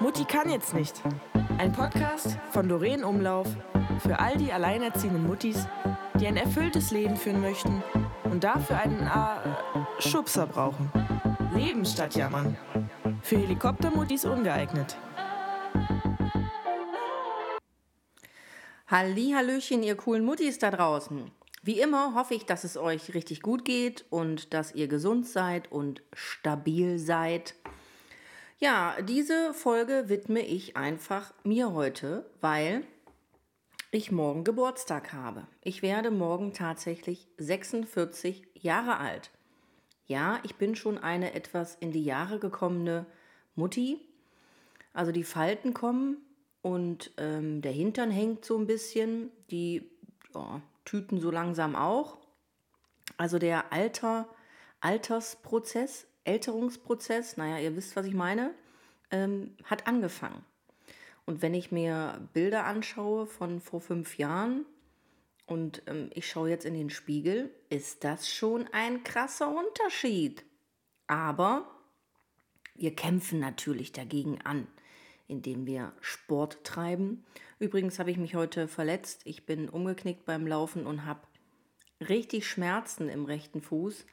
Mutti kann jetzt nicht. Ein Podcast von Doreen Umlauf für all die alleinerziehenden Muttis, die ein erfülltes Leben führen möchten und dafür einen äh, Schubser brauchen. Leben statt jammern. Für Helikoptermuttis ungeeignet. Hallöchen, ihr coolen Muttis da draußen. Wie immer hoffe ich, dass es euch richtig gut geht und dass ihr gesund seid und stabil seid. Ja, diese Folge widme ich einfach mir heute, weil ich morgen Geburtstag habe. Ich werde morgen tatsächlich 46 Jahre alt. Ja, ich bin schon eine etwas in die Jahre gekommene Mutti. Also die Falten kommen und ähm, der Hintern hängt so ein bisschen. Die ja, Tüten so langsam auch. Also der Alter, Altersprozess, Älterungsprozess, naja, ihr wisst, was ich meine, ähm, hat angefangen. Und wenn ich mir Bilder anschaue von vor fünf Jahren und ähm, ich schaue jetzt in den Spiegel, ist das schon ein krasser Unterschied. Aber wir kämpfen natürlich dagegen an indem wir Sport treiben. Übrigens habe ich mich heute verletzt. Ich bin umgeknickt beim Laufen und habe richtig Schmerzen im rechten Fuß.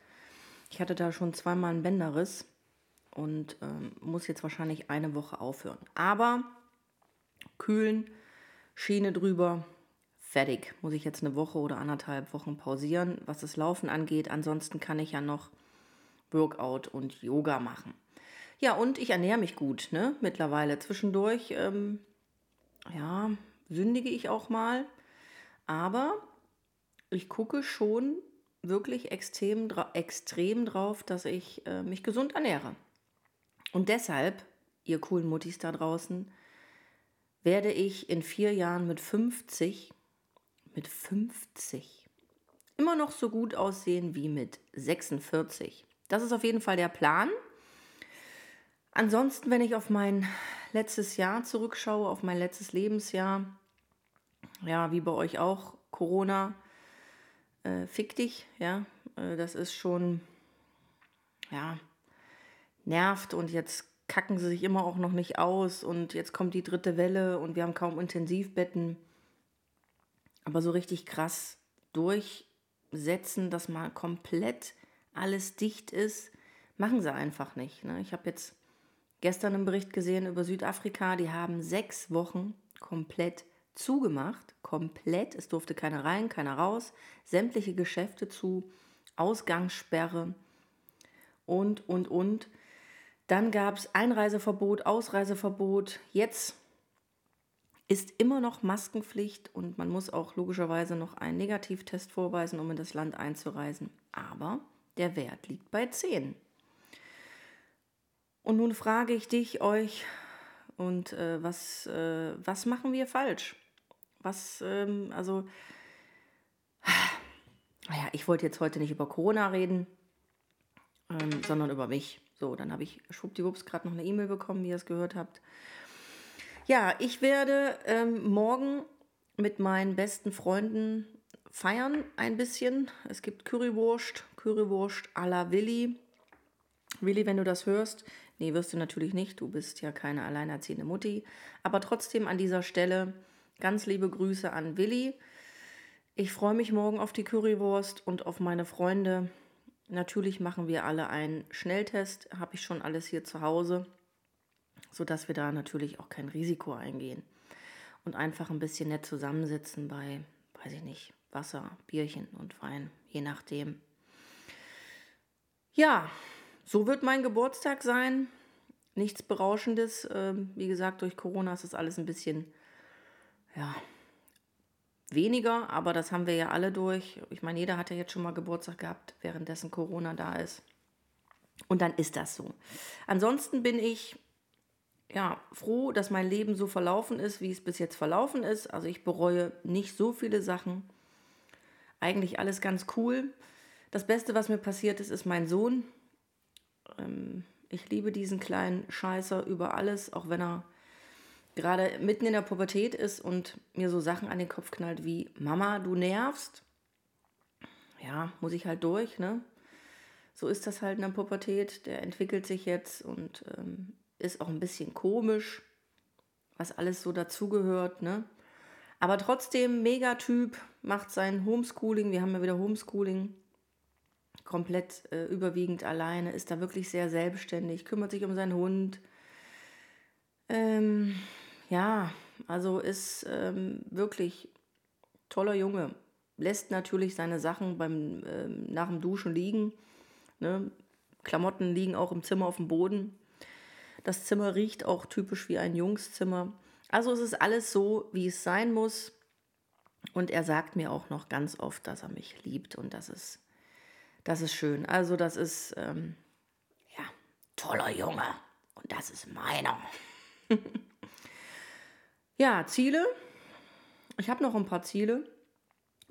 Ich hatte da schon zweimal einen Bänderriss und ähm, muss jetzt wahrscheinlich eine Woche aufhören. Aber kühlen, Schiene drüber, fertig. Muss ich jetzt eine Woche oder anderthalb Wochen pausieren, was das Laufen angeht. Ansonsten kann ich ja noch Workout und Yoga machen. Ja, und ich ernähre mich gut, ne? Mittlerweile. Zwischendurch, ähm, ja, sündige ich auch mal. Aber ich gucke schon wirklich extrem, extrem drauf, dass ich äh, mich gesund ernähre. Und deshalb, ihr coolen Muttis da draußen, werde ich in vier Jahren mit 50, mit 50, immer noch so gut aussehen wie mit 46. Das ist auf jeden Fall der Plan. Ansonsten, wenn ich auf mein letztes Jahr zurückschaue, auf mein letztes Lebensjahr, ja, wie bei euch auch, Corona, äh, fick dich, ja, äh, das ist schon, ja, nervt und jetzt kacken sie sich immer auch noch nicht aus und jetzt kommt die dritte Welle und wir haben kaum Intensivbetten. Aber so richtig krass durchsetzen, dass mal komplett alles dicht ist, machen sie einfach nicht. Ne? Ich habe jetzt gestern einen Bericht gesehen über Südafrika. Die haben sechs Wochen komplett zugemacht. Komplett. Es durfte keiner rein, keiner raus. Sämtliche Geschäfte zu. Ausgangssperre und, und, und. Dann gab es Einreiseverbot, Ausreiseverbot. Jetzt ist immer noch Maskenpflicht und man muss auch logischerweise noch einen Negativtest vorweisen, um in das Land einzureisen. Aber der Wert liegt bei 10. Und nun frage ich dich, euch, und äh, was, äh, was machen wir falsch? Was, ähm, also, naja, ich wollte jetzt heute nicht über Corona reden, ähm, sondern über mich. So, dann habe ich schwuppdiwupps gerade noch eine E-Mail bekommen, wie ihr es gehört habt. Ja, ich werde ähm, morgen mit meinen besten Freunden feiern ein bisschen. Es gibt Currywurst, Currywurst à la Willi. Willi, wenn du das hörst, nee, wirst du natürlich nicht, du bist ja keine alleinerziehende Mutti, aber trotzdem an dieser Stelle ganz liebe Grüße an Willi. Ich freue mich morgen auf die Currywurst und auf meine Freunde. Natürlich machen wir alle einen Schnelltest, habe ich schon alles hier zu Hause, sodass wir da natürlich auch kein Risiko eingehen und einfach ein bisschen nett zusammensitzen bei, weiß ich nicht, Wasser, Bierchen und Wein, je nachdem. Ja, so wird mein Geburtstag sein. Nichts Berauschendes. Ähm, wie gesagt, durch Corona ist das alles ein bisschen, ja, weniger, aber das haben wir ja alle durch. Ich meine, jeder hat ja jetzt schon mal Geburtstag gehabt, währenddessen Corona da ist. Und dann ist das so. Ansonsten bin ich ja froh, dass mein Leben so verlaufen ist, wie es bis jetzt verlaufen ist. Also ich bereue nicht so viele Sachen. Eigentlich alles ganz cool. Das Beste, was mir passiert ist, ist mein Sohn. Ähm, ich liebe diesen kleinen Scheißer über alles, auch wenn er gerade mitten in der Pubertät ist und mir so Sachen an den Kopf knallt wie Mama, du nervst. Ja, muss ich halt durch, ne? So ist das halt in der Pubertät. Der entwickelt sich jetzt und ähm, ist auch ein bisschen komisch, was alles so dazugehört, ne? Aber trotzdem Megatyp, macht sein Homeschooling, wir haben ja wieder Homeschooling, komplett äh, überwiegend alleine, ist da wirklich sehr selbstständig, kümmert sich um seinen Hund. Ähm, ja, also ist ähm, wirklich toller Junge. Lässt natürlich seine Sachen beim, ähm, nach dem Duschen liegen. Ne? Klamotten liegen auch im Zimmer auf dem Boden. Das Zimmer riecht auch typisch wie ein Jungszimmer. Also es ist alles so, wie es sein muss. Und er sagt mir auch noch ganz oft, dass er mich liebt und das ist, das ist schön. Also das ist, ähm, ja, toller Junge und das ist meiner. ja, Ziele. Ich habe noch ein paar Ziele.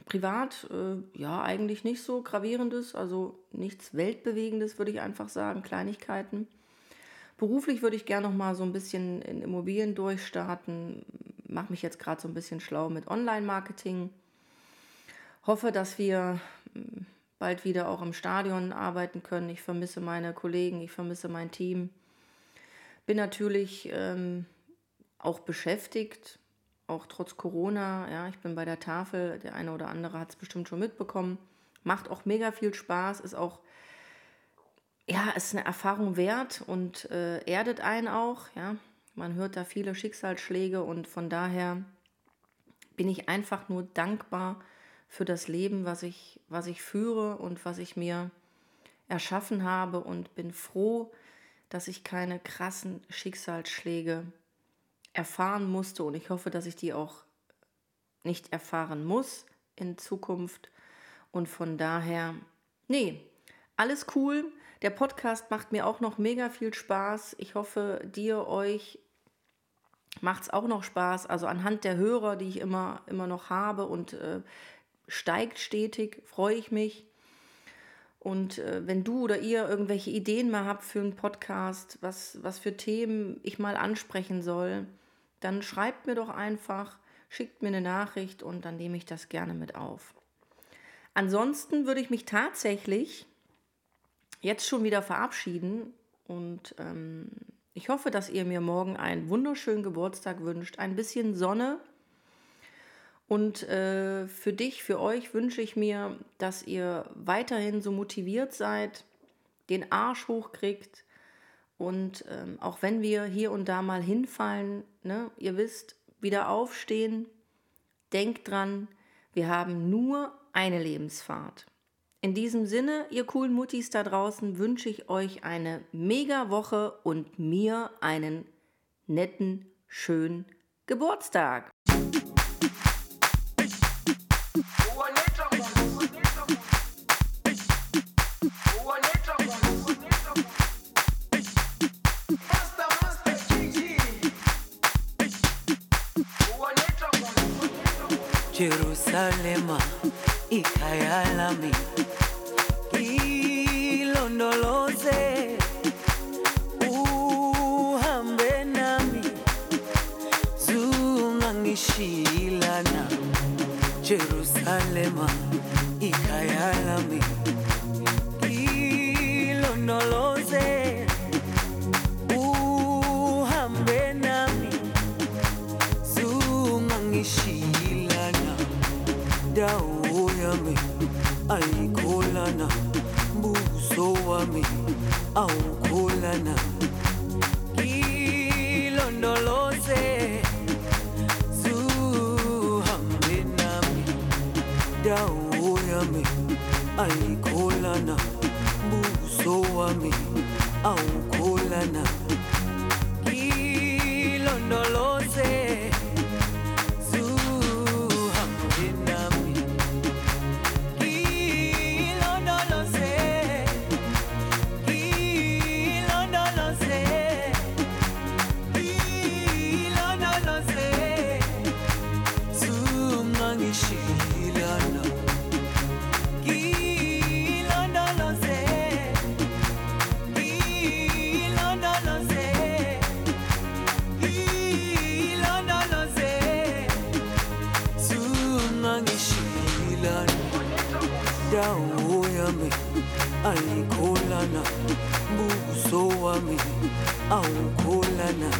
Privat, äh, ja, eigentlich nicht so gravierendes, also nichts Weltbewegendes, würde ich einfach sagen, Kleinigkeiten. Beruflich würde ich gerne noch mal so ein bisschen in Immobilien durchstarten. Mache mich jetzt gerade so ein bisschen schlau mit Online-Marketing. Hoffe, dass wir hm, bald wieder auch im Stadion arbeiten können. Ich vermisse meine Kollegen, ich vermisse mein Team. Bin natürlich ähm, auch beschäftigt, auch trotz Corona. Ja, ich bin bei der Tafel. Der eine oder andere hat es bestimmt schon mitbekommen. Macht auch mega viel Spaß, ist auch ja, ist eine Erfahrung wert und äh, erdet einen auch. Ja, man hört da viele Schicksalsschläge und von daher bin ich einfach nur dankbar für das Leben, was ich, was ich führe und was ich mir erschaffen habe und bin froh, dass ich keine krassen Schicksalsschläge erfahren musste und ich hoffe, dass ich die auch nicht erfahren muss in Zukunft. Und von daher, nee, alles cool. Der Podcast macht mir auch noch mega viel Spaß. Ich hoffe, dir, euch macht es auch noch Spaß. Also anhand der Hörer, die ich immer, immer noch habe und äh, steigt stetig, freue ich mich. Und äh, wenn du oder ihr irgendwelche Ideen mal habt für einen Podcast, was, was für Themen ich mal ansprechen soll, dann schreibt mir doch einfach, schickt mir eine Nachricht und dann nehme ich das gerne mit auf. Ansonsten würde ich mich tatsächlich jetzt schon wieder verabschieden und ähm, ich hoffe, dass ihr mir morgen einen wunderschönen Geburtstag wünscht, ein bisschen Sonne. Und äh, für dich, für euch wünsche ich mir, dass ihr weiterhin so motiviert seid, den Arsch hochkriegt. Und ähm, auch wenn wir hier und da mal hinfallen, ne, ihr wisst, wieder aufstehen, denkt dran, wir haben nur eine Lebensfahrt. In diesem Sinne, ihr coolen Muttis da draußen, wünsche ich euch eine mega Woche und mir einen netten, schönen Geburtstag. Jerusalema ikayalami ilondoloze uhambe nami. Zungangishilana Jerusalema ikayalami ilondoloze wami alikholana buso wami awukholana